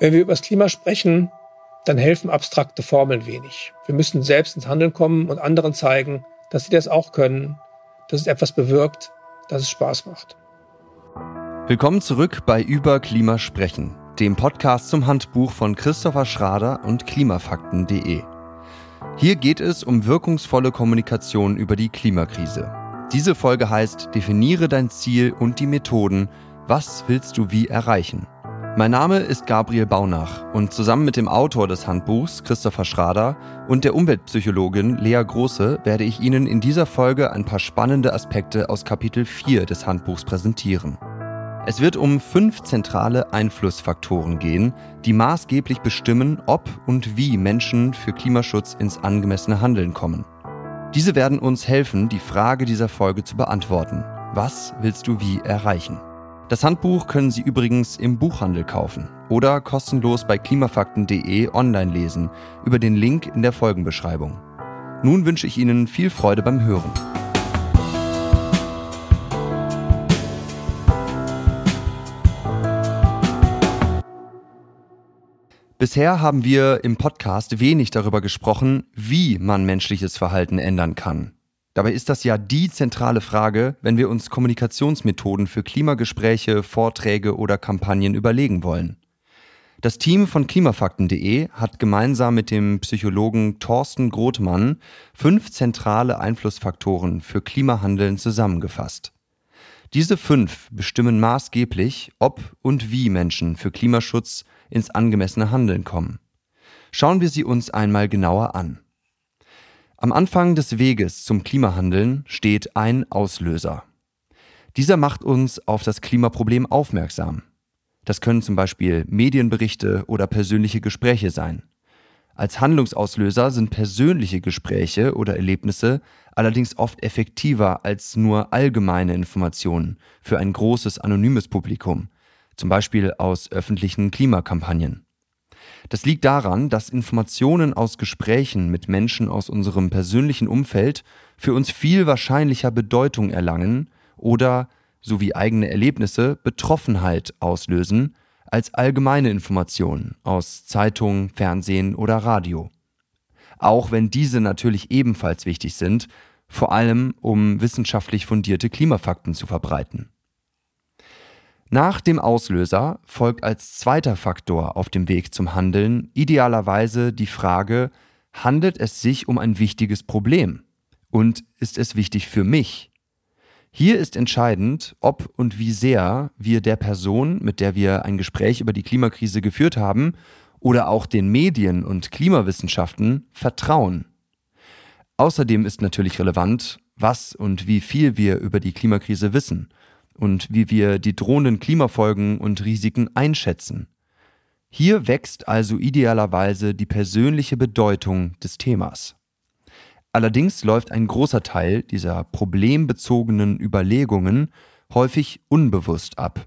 Wenn wir über das Klima sprechen, dann helfen abstrakte Formeln wenig. Wir müssen selbst ins Handeln kommen und anderen zeigen, dass sie das auch können, dass es etwas bewirkt, dass es Spaß macht. Willkommen zurück bei Über Klima sprechen, dem Podcast zum Handbuch von Christopher Schrader und klimafakten.de. Hier geht es um wirkungsvolle Kommunikation über die Klimakrise. Diese Folge heißt Definiere dein Ziel und die Methoden. Was willst du wie erreichen? Mein Name ist Gabriel Baunach und zusammen mit dem Autor des Handbuchs, Christopher Schrader, und der Umweltpsychologin Lea Große werde ich Ihnen in dieser Folge ein paar spannende Aspekte aus Kapitel 4 des Handbuchs präsentieren. Es wird um fünf zentrale Einflussfaktoren gehen, die maßgeblich bestimmen, ob und wie Menschen für Klimaschutz ins angemessene Handeln kommen. Diese werden uns helfen, die Frage dieser Folge zu beantworten. Was willst du wie erreichen? Das Handbuch können Sie übrigens im Buchhandel kaufen oder kostenlos bei klimafakten.de online lesen über den Link in der Folgenbeschreibung. Nun wünsche ich Ihnen viel Freude beim Hören. Bisher haben wir im Podcast wenig darüber gesprochen, wie man menschliches Verhalten ändern kann. Dabei ist das ja die zentrale Frage, wenn wir uns Kommunikationsmethoden für Klimagespräche, Vorträge oder Kampagnen überlegen wollen. Das Team von klimafakten.de hat gemeinsam mit dem Psychologen Thorsten Grothmann fünf zentrale Einflussfaktoren für Klimahandeln zusammengefasst. Diese fünf bestimmen maßgeblich, ob und wie Menschen für Klimaschutz ins angemessene Handeln kommen. Schauen wir sie uns einmal genauer an. Am Anfang des Weges zum Klimahandeln steht ein Auslöser. Dieser macht uns auf das Klimaproblem aufmerksam. Das können zum Beispiel Medienberichte oder persönliche Gespräche sein. Als Handlungsauslöser sind persönliche Gespräche oder Erlebnisse allerdings oft effektiver als nur allgemeine Informationen für ein großes anonymes Publikum, zum Beispiel aus öffentlichen Klimakampagnen. Das liegt daran, dass Informationen aus Gesprächen mit Menschen aus unserem persönlichen Umfeld für uns viel wahrscheinlicher Bedeutung erlangen oder, so wie eigene Erlebnisse, Betroffenheit auslösen, als allgemeine Informationen aus Zeitung, Fernsehen oder Radio. Auch wenn diese natürlich ebenfalls wichtig sind, vor allem um wissenschaftlich fundierte Klimafakten zu verbreiten. Nach dem Auslöser folgt als zweiter Faktor auf dem Weg zum Handeln idealerweise die Frage, handelt es sich um ein wichtiges Problem? Und ist es wichtig für mich? Hier ist entscheidend, ob und wie sehr wir der Person, mit der wir ein Gespräch über die Klimakrise geführt haben, oder auch den Medien und Klimawissenschaften vertrauen. Außerdem ist natürlich relevant, was und wie viel wir über die Klimakrise wissen und wie wir die drohenden Klimafolgen und Risiken einschätzen. Hier wächst also idealerweise die persönliche Bedeutung des Themas. Allerdings läuft ein großer Teil dieser problembezogenen Überlegungen häufig unbewusst ab.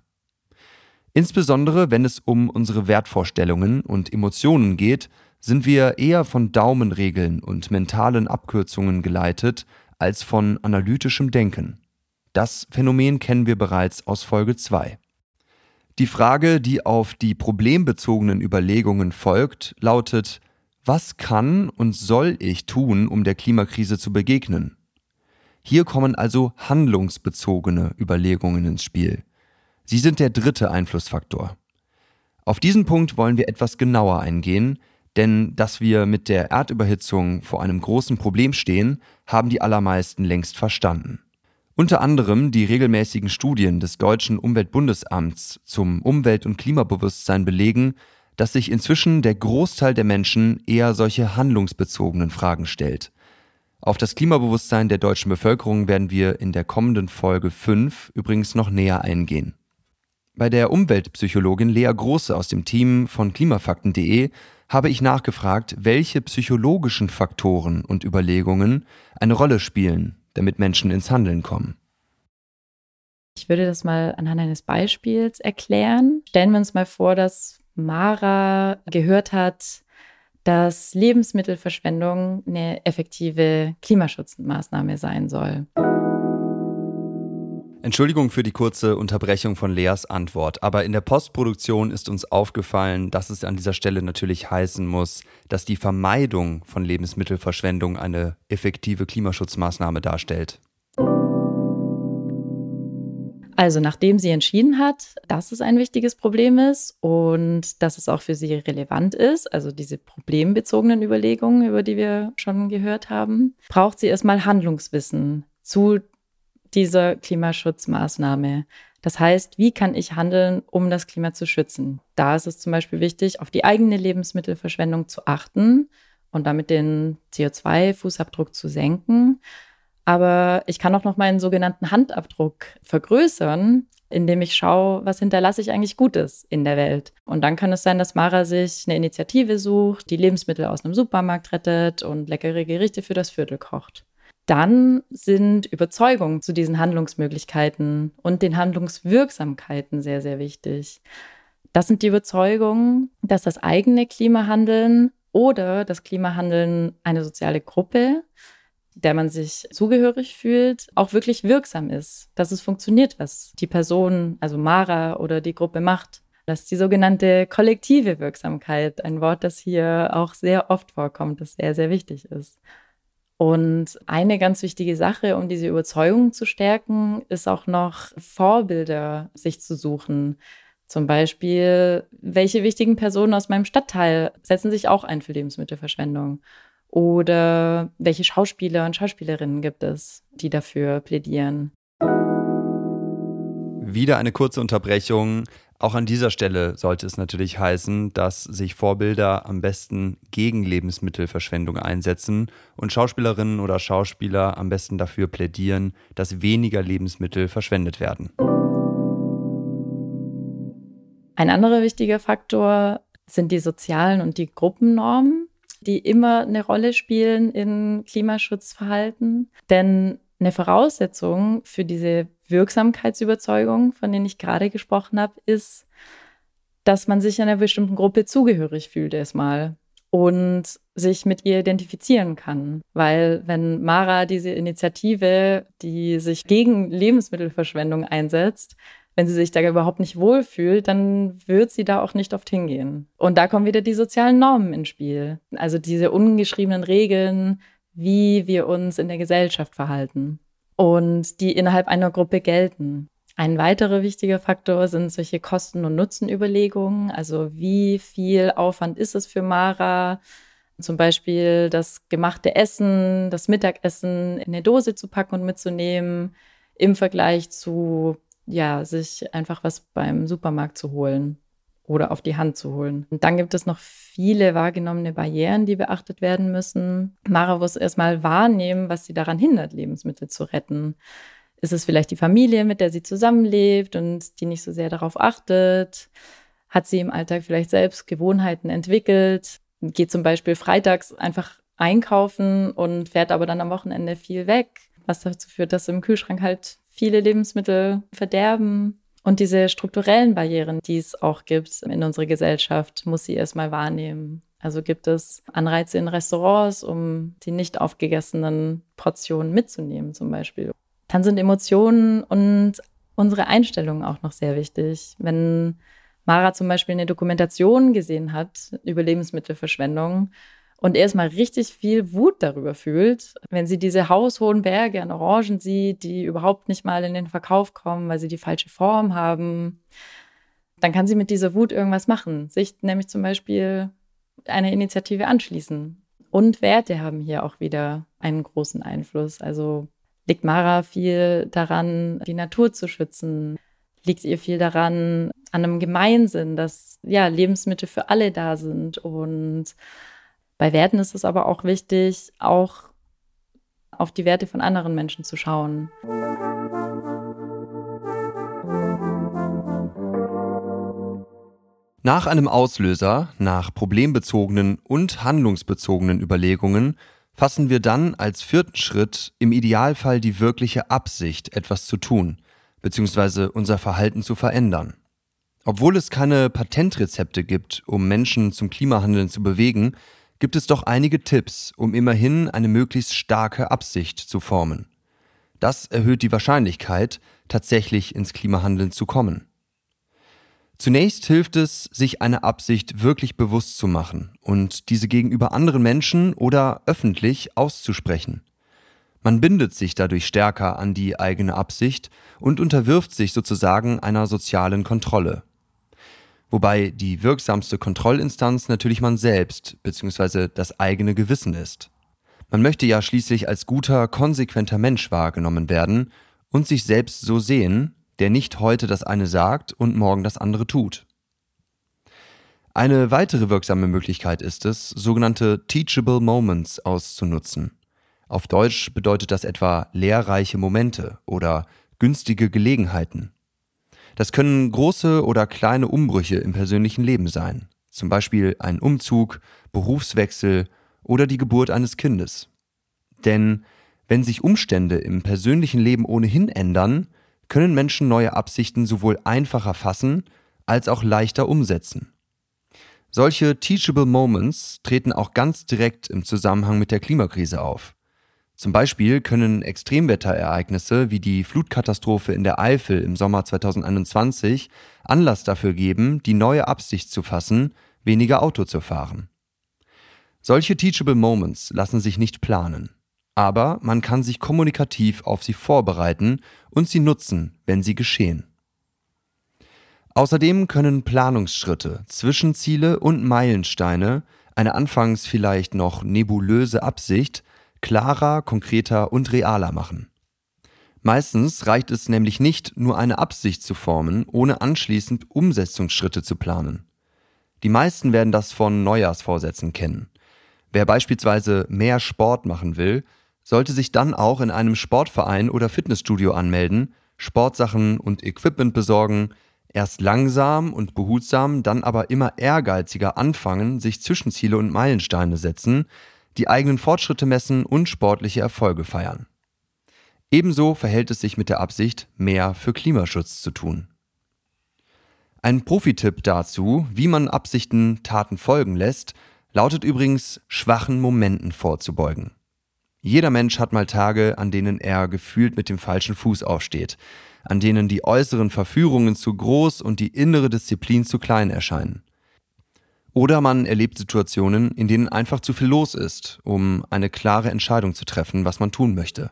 Insbesondere wenn es um unsere Wertvorstellungen und Emotionen geht, sind wir eher von Daumenregeln und mentalen Abkürzungen geleitet als von analytischem Denken. Das Phänomen kennen wir bereits aus Folge 2. Die Frage, die auf die problembezogenen Überlegungen folgt, lautet, was kann und soll ich tun, um der Klimakrise zu begegnen? Hier kommen also handlungsbezogene Überlegungen ins Spiel. Sie sind der dritte Einflussfaktor. Auf diesen Punkt wollen wir etwas genauer eingehen, denn dass wir mit der Erdüberhitzung vor einem großen Problem stehen, haben die allermeisten längst verstanden. Unter anderem die regelmäßigen Studien des deutschen Umweltbundesamts zum Umwelt- und Klimabewusstsein belegen, dass sich inzwischen der Großteil der Menschen eher solche handlungsbezogenen Fragen stellt. Auf das Klimabewusstsein der deutschen Bevölkerung werden wir in der kommenden Folge 5 übrigens noch näher eingehen. Bei der Umweltpsychologin Lea Große aus dem Team von klimafakten.de habe ich nachgefragt, welche psychologischen Faktoren und Überlegungen eine Rolle spielen damit Menschen ins Handeln kommen. Ich würde das mal anhand eines Beispiels erklären. Stellen wir uns mal vor, dass Mara gehört hat, dass Lebensmittelverschwendung eine effektive Klimaschutzmaßnahme sein soll. Entschuldigung für die kurze Unterbrechung von Leas Antwort, aber in der Postproduktion ist uns aufgefallen, dass es an dieser Stelle natürlich heißen muss, dass die Vermeidung von Lebensmittelverschwendung eine effektive Klimaschutzmaßnahme darstellt. Also nachdem sie entschieden hat, dass es ein wichtiges Problem ist und dass es auch für sie relevant ist, also diese problembezogenen Überlegungen, über die wir schon gehört haben, braucht sie erstmal Handlungswissen zu dieser Klimaschutzmaßnahme. Das heißt, wie kann ich handeln, um das Klima zu schützen? Da ist es zum Beispiel wichtig, auf die eigene Lebensmittelverschwendung zu achten und damit den CO2-Fußabdruck zu senken. Aber ich kann auch noch meinen sogenannten Handabdruck vergrößern, indem ich schaue, was hinterlasse ich eigentlich Gutes in der Welt. Und dann kann es sein, dass Mara sich eine Initiative sucht, die Lebensmittel aus einem Supermarkt rettet und leckere Gerichte für das Viertel kocht dann sind Überzeugungen zu diesen Handlungsmöglichkeiten und den Handlungswirksamkeiten sehr, sehr wichtig. Das sind die Überzeugungen, dass das eigene Klimahandeln oder das Klimahandeln eine soziale Gruppe, der man sich zugehörig fühlt, auch wirklich wirksam ist, dass es funktioniert, was die Person, also Mara oder die Gruppe macht. Das ist die sogenannte kollektive Wirksamkeit, ein Wort, das hier auch sehr oft vorkommt, das sehr, sehr wichtig ist. Und eine ganz wichtige Sache, um diese Überzeugung zu stärken, ist auch noch Vorbilder sich zu suchen. Zum Beispiel, welche wichtigen Personen aus meinem Stadtteil setzen sich auch ein für Lebensmittelverschwendung? Oder welche Schauspieler und Schauspielerinnen gibt es, die dafür plädieren? Wieder eine kurze Unterbrechung. Auch an dieser Stelle sollte es natürlich heißen, dass sich Vorbilder am besten gegen Lebensmittelverschwendung einsetzen und Schauspielerinnen oder Schauspieler am besten dafür plädieren, dass weniger Lebensmittel verschwendet werden. Ein anderer wichtiger Faktor sind die sozialen und die Gruppennormen, die immer eine Rolle spielen in Klimaschutzverhalten. Denn eine Voraussetzung für diese Wirksamkeitsüberzeugung, von denen ich gerade gesprochen habe, ist, dass man sich einer bestimmten Gruppe zugehörig fühlt erstmal und sich mit ihr identifizieren kann. Weil wenn Mara diese Initiative, die sich gegen Lebensmittelverschwendung einsetzt, wenn sie sich da überhaupt nicht wohlfühlt, dann wird sie da auch nicht oft hingehen. Und da kommen wieder die sozialen Normen ins Spiel. Also diese ungeschriebenen Regeln, wie wir uns in der Gesellschaft verhalten und die innerhalb einer Gruppe gelten. Ein weiterer wichtiger Faktor sind solche Kosten- und Nutzenüberlegungen. Also wie viel Aufwand ist es für Mara, zum Beispiel das gemachte Essen, das Mittagessen in eine Dose zu packen und mitzunehmen, im Vergleich zu, ja, sich einfach was beim Supermarkt zu holen oder auf die Hand zu holen. Und dann gibt es noch viele wahrgenommene Barrieren, die beachtet werden müssen. Mara muss erstmal wahrnehmen, was sie daran hindert, Lebensmittel zu retten. Ist es vielleicht die Familie, mit der sie zusammenlebt und die nicht so sehr darauf achtet? Hat sie im Alltag vielleicht selbst Gewohnheiten entwickelt? Geht zum Beispiel freitags einfach einkaufen und fährt aber dann am Wochenende viel weg, was dazu führt, dass im Kühlschrank halt viele Lebensmittel verderben. Und diese strukturellen Barrieren, die es auch gibt in unserer Gesellschaft, muss sie erstmal wahrnehmen. Also gibt es Anreize in Restaurants, um die nicht aufgegessenen Portionen mitzunehmen zum Beispiel. Dann sind Emotionen und unsere Einstellungen auch noch sehr wichtig. Wenn Mara zum Beispiel eine Dokumentation gesehen hat über Lebensmittelverschwendung und erstmal richtig viel Wut darüber fühlt, wenn sie diese haushohen Berge an Orangen sieht, die überhaupt nicht mal in den Verkauf kommen, weil sie die falsche Form haben, dann kann sie mit dieser Wut irgendwas machen. Sich nämlich zum Beispiel einer Initiative anschließen. Und Werte haben hier auch wieder einen großen Einfluss. Also liegt Mara viel daran, die Natur zu schützen? Liegt ihr viel daran, an einem Gemeinsinn, dass ja Lebensmittel für alle da sind und bei Werten ist es aber auch wichtig, auch auf die Werte von anderen Menschen zu schauen. Nach einem Auslöser, nach problembezogenen und handlungsbezogenen Überlegungen fassen wir dann als vierten Schritt im Idealfall die wirkliche Absicht, etwas zu tun, bzw. unser Verhalten zu verändern. Obwohl es keine Patentrezepte gibt, um Menschen zum Klimahandeln zu bewegen, gibt es doch einige Tipps, um immerhin eine möglichst starke Absicht zu formen. Das erhöht die Wahrscheinlichkeit, tatsächlich ins Klimahandeln zu kommen. Zunächst hilft es, sich eine Absicht wirklich bewusst zu machen und diese gegenüber anderen Menschen oder öffentlich auszusprechen. Man bindet sich dadurch stärker an die eigene Absicht und unterwirft sich sozusagen einer sozialen Kontrolle. Wobei die wirksamste Kontrollinstanz natürlich man selbst bzw. das eigene Gewissen ist. Man möchte ja schließlich als guter, konsequenter Mensch wahrgenommen werden und sich selbst so sehen, der nicht heute das eine sagt und morgen das andere tut. Eine weitere wirksame Möglichkeit ist es, sogenannte Teachable Moments auszunutzen. Auf Deutsch bedeutet das etwa lehrreiche Momente oder günstige Gelegenheiten. Das können große oder kleine Umbrüche im persönlichen Leben sein, zum Beispiel ein Umzug, Berufswechsel oder die Geburt eines Kindes. Denn wenn sich Umstände im persönlichen Leben ohnehin ändern, können Menschen neue Absichten sowohl einfacher fassen als auch leichter umsetzen. Solche Teachable Moments treten auch ganz direkt im Zusammenhang mit der Klimakrise auf. Zum Beispiel können Extremwetterereignisse wie die Flutkatastrophe in der Eifel im Sommer 2021 Anlass dafür geben, die neue Absicht zu fassen, weniger Auto zu fahren. Solche Teachable Moments lassen sich nicht planen aber man kann sich kommunikativ auf sie vorbereiten und sie nutzen, wenn sie geschehen. Außerdem können Planungsschritte, Zwischenziele und Meilensteine eine anfangs vielleicht noch nebulöse Absicht klarer, konkreter und realer machen. Meistens reicht es nämlich nicht, nur eine Absicht zu formen, ohne anschließend Umsetzungsschritte zu planen. Die meisten werden das von Neujahrsvorsätzen kennen. Wer beispielsweise mehr Sport machen will, sollte sich dann auch in einem Sportverein oder Fitnessstudio anmelden, Sportsachen und Equipment besorgen, erst langsam und behutsam, dann aber immer ehrgeiziger anfangen, sich Zwischenziele und Meilensteine setzen, die eigenen Fortschritte messen und sportliche Erfolge feiern. Ebenso verhält es sich mit der Absicht, mehr für Klimaschutz zu tun. Ein Profitipp dazu, wie man Absichten Taten folgen lässt, lautet übrigens, schwachen Momenten vorzubeugen. Jeder Mensch hat mal Tage, an denen er gefühlt mit dem falschen Fuß aufsteht, an denen die äußeren Verführungen zu groß und die innere Disziplin zu klein erscheinen. Oder man erlebt Situationen, in denen einfach zu viel los ist, um eine klare Entscheidung zu treffen, was man tun möchte.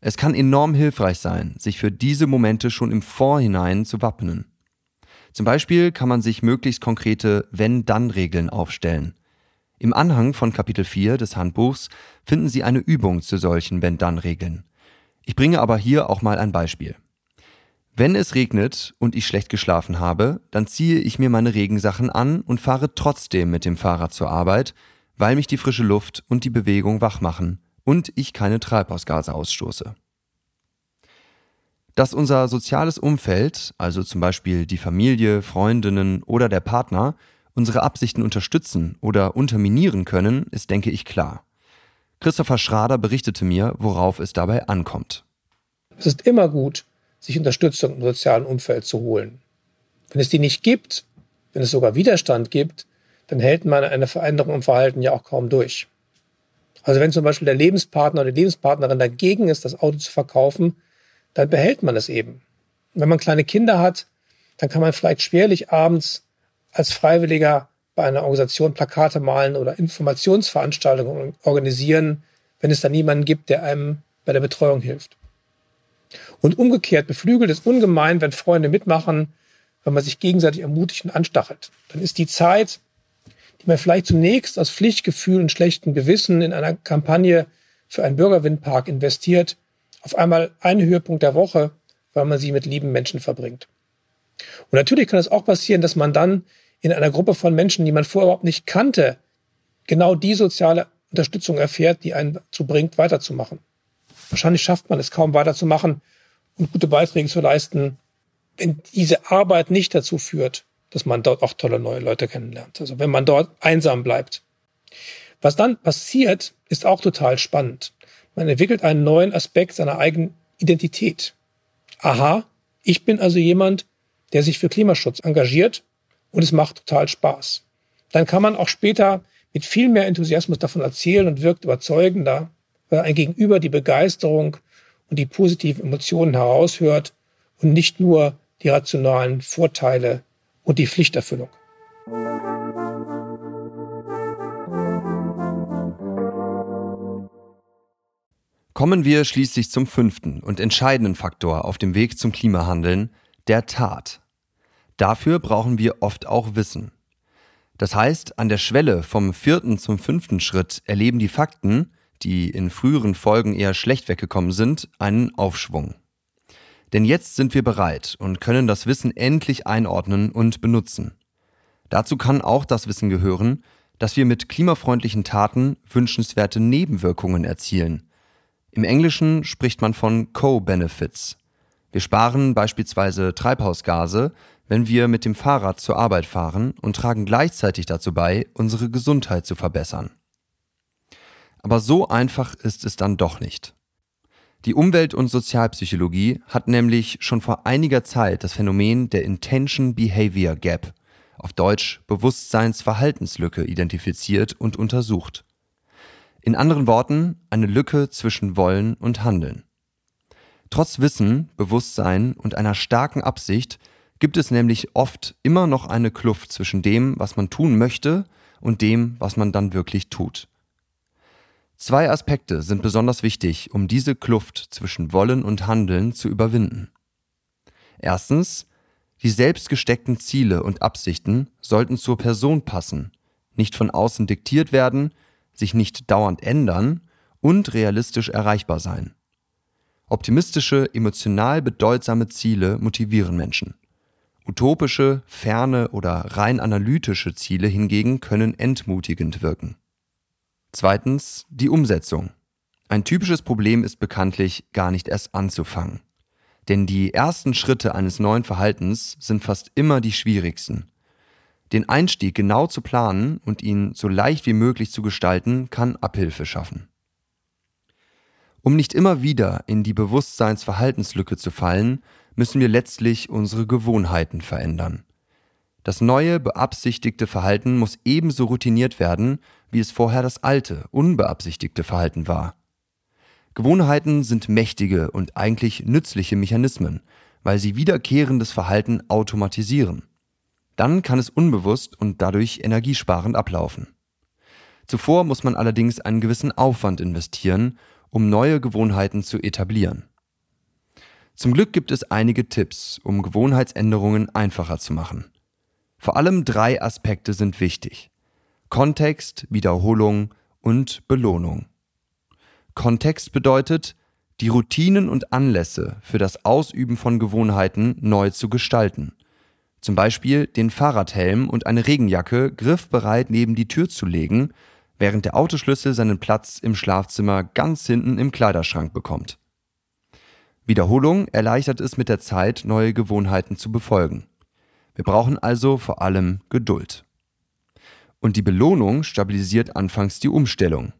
Es kann enorm hilfreich sein, sich für diese Momente schon im Vorhinein zu wappnen. Zum Beispiel kann man sich möglichst konkrete Wenn-Dann-Regeln aufstellen. Im Anhang von Kapitel 4 des Handbuchs finden Sie eine Übung zu solchen Wenn-Dann-Regeln. Ich bringe aber hier auch mal ein Beispiel. Wenn es regnet und ich schlecht geschlafen habe, dann ziehe ich mir meine Regensachen an und fahre trotzdem mit dem Fahrrad zur Arbeit, weil mich die frische Luft und die Bewegung wach machen und ich keine Treibhausgase ausstoße. Dass unser soziales Umfeld, also zum Beispiel die Familie, Freundinnen oder der Partner, unsere Absichten unterstützen oder unterminieren können, ist, denke ich, klar. Christopher Schrader berichtete mir, worauf es dabei ankommt. Es ist immer gut, sich Unterstützung im sozialen Umfeld zu holen. Wenn es die nicht gibt, wenn es sogar Widerstand gibt, dann hält man eine Veränderung im Verhalten ja auch kaum durch. Also wenn zum Beispiel der Lebenspartner oder die Lebenspartnerin dagegen ist, das Auto zu verkaufen, dann behält man es eben. wenn man kleine Kinder hat, dann kann man vielleicht schwerlich abends als Freiwilliger bei einer Organisation Plakate malen oder Informationsveranstaltungen organisieren, wenn es da niemanden gibt, der einem bei der Betreuung hilft. Und umgekehrt beflügelt es ungemein, wenn Freunde mitmachen, wenn man sich gegenseitig ermutigt und anstachelt. Dann ist die Zeit, die man vielleicht zunächst aus Pflichtgefühl und schlechtem Gewissen in einer Kampagne für einen Bürgerwindpark investiert, auf einmal ein Höhepunkt der Woche, weil man sie mit lieben Menschen verbringt. Und natürlich kann es auch passieren, dass man dann in einer Gruppe von Menschen, die man vorher überhaupt nicht kannte, genau die soziale Unterstützung erfährt, die einen dazu bringt, weiterzumachen. Wahrscheinlich schafft man es kaum weiterzumachen und gute Beiträge zu leisten, wenn diese Arbeit nicht dazu führt, dass man dort auch tolle neue Leute kennenlernt. Also wenn man dort einsam bleibt. Was dann passiert, ist auch total spannend. Man entwickelt einen neuen Aspekt seiner eigenen Identität. Aha, ich bin also jemand, der sich für Klimaschutz engagiert und es macht total Spaß. Dann kann man auch später mit viel mehr Enthusiasmus davon erzählen und wirkt überzeugender, ein Gegenüber die Begeisterung und die positiven Emotionen heraushört und nicht nur die rationalen Vorteile und die Pflichterfüllung. Kommen wir schließlich zum fünften und entscheidenden Faktor auf dem Weg zum Klimahandeln, der Tat. Dafür brauchen wir oft auch Wissen. Das heißt, an der Schwelle vom vierten zum fünften Schritt erleben die Fakten, die in früheren Folgen eher schlecht weggekommen sind, einen Aufschwung. Denn jetzt sind wir bereit und können das Wissen endlich einordnen und benutzen. Dazu kann auch das Wissen gehören, dass wir mit klimafreundlichen Taten wünschenswerte Nebenwirkungen erzielen. Im Englischen spricht man von Co-Benefits. Wir sparen beispielsweise Treibhausgase, wenn wir mit dem Fahrrad zur Arbeit fahren und tragen gleichzeitig dazu bei, unsere Gesundheit zu verbessern. Aber so einfach ist es dann doch nicht. Die Umwelt- und Sozialpsychologie hat nämlich schon vor einiger Zeit das Phänomen der Intention Behavior Gap, auf Deutsch Bewusstseinsverhaltenslücke, identifiziert und untersucht. In anderen Worten eine Lücke zwischen Wollen und Handeln. Trotz Wissen, Bewusstsein und einer starken Absicht gibt es nämlich oft immer noch eine Kluft zwischen dem, was man tun möchte und dem, was man dann wirklich tut. Zwei Aspekte sind besonders wichtig, um diese Kluft zwischen Wollen und Handeln zu überwinden. Erstens, die selbst gesteckten Ziele und Absichten sollten zur Person passen, nicht von außen diktiert werden, sich nicht dauernd ändern und realistisch erreichbar sein. Optimistische, emotional bedeutsame Ziele motivieren Menschen. Utopische, ferne oder rein analytische Ziele hingegen können entmutigend wirken. Zweitens die Umsetzung. Ein typisches Problem ist bekanntlich gar nicht erst anzufangen. Denn die ersten Schritte eines neuen Verhaltens sind fast immer die schwierigsten. Den Einstieg genau zu planen und ihn so leicht wie möglich zu gestalten, kann Abhilfe schaffen. Um nicht immer wieder in die Bewusstseinsverhaltenslücke zu fallen, müssen wir letztlich unsere Gewohnheiten verändern. Das neue, beabsichtigte Verhalten muss ebenso routiniert werden, wie es vorher das alte, unbeabsichtigte Verhalten war. Gewohnheiten sind mächtige und eigentlich nützliche Mechanismen, weil sie wiederkehrendes Verhalten automatisieren. Dann kann es unbewusst und dadurch energiesparend ablaufen. Zuvor muss man allerdings einen gewissen Aufwand investieren, um neue Gewohnheiten zu etablieren. Zum Glück gibt es einige Tipps, um Gewohnheitsänderungen einfacher zu machen. Vor allem drei Aspekte sind wichtig. Kontext, Wiederholung und Belohnung. Kontext bedeutet, die Routinen und Anlässe für das Ausüben von Gewohnheiten neu zu gestalten. Zum Beispiel den Fahrradhelm und eine Regenjacke griffbereit neben die Tür zu legen während der Autoschlüssel seinen Platz im Schlafzimmer ganz hinten im Kleiderschrank bekommt. Wiederholung erleichtert es mit der Zeit, neue Gewohnheiten zu befolgen. Wir brauchen also vor allem Geduld. Und die Belohnung stabilisiert anfangs die Umstellung.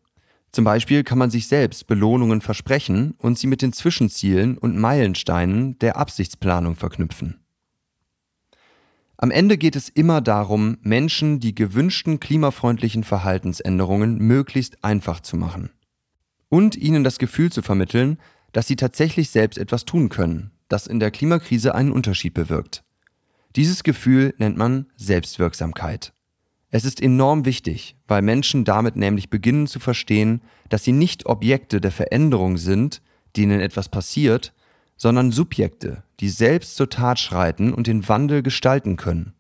Zum Beispiel kann man sich selbst Belohnungen versprechen und sie mit den Zwischenzielen und Meilensteinen der Absichtsplanung verknüpfen. Am Ende geht es immer darum, Menschen die gewünschten klimafreundlichen Verhaltensänderungen möglichst einfach zu machen. Und ihnen das Gefühl zu vermitteln, dass sie tatsächlich selbst etwas tun können, das in der Klimakrise einen Unterschied bewirkt. Dieses Gefühl nennt man Selbstwirksamkeit. Es ist enorm wichtig, weil Menschen damit nämlich beginnen zu verstehen, dass sie nicht Objekte der Veränderung sind, denen etwas passiert, sondern Subjekte, die selbst zur Tat schreiten und den Wandel gestalten können.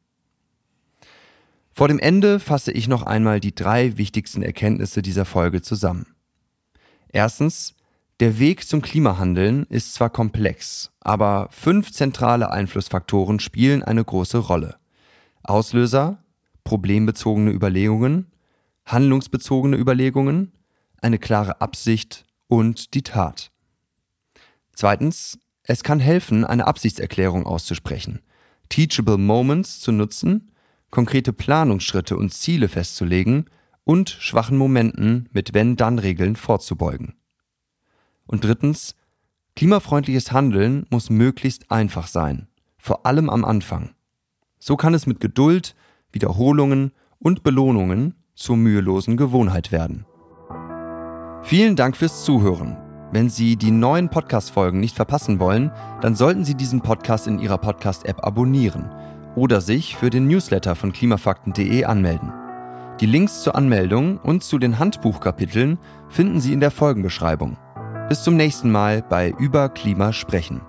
Vor dem Ende fasse ich noch einmal die drei wichtigsten Erkenntnisse dieser Folge zusammen. Erstens, der Weg zum Klimahandeln ist zwar komplex, aber fünf zentrale Einflussfaktoren spielen eine große Rolle. Auslöser, problembezogene Überlegungen, handlungsbezogene Überlegungen, eine klare Absicht und die Tat. Zweitens, es kann helfen, eine Absichtserklärung auszusprechen, Teachable Moments zu nutzen, konkrete Planungsschritte und Ziele festzulegen und schwachen Momenten mit Wenn-Dann-Regeln vorzubeugen. Und drittens, klimafreundliches Handeln muss möglichst einfach sein, vor allem am Anfang. So kann es mit Geduld, Wiederholungen und Belohnungen zur mühelosen Gewohnheit werden. Vielen Dank fürs Zuhören. Wenn Sie die neuen Podcast-Folgen nicht verpassen wollen, dann sollten Sie diesen Podcast in Ihrer Podcast-App abonnieren oder sich für den Newsletter von klimafakten.de anmelden. Die Links zur Anmeldung und zu den Handbuchkapiteln finden Sie in der Folgenbeschreibung. Bis zum nächsten Mal bei Über Klima sprechen.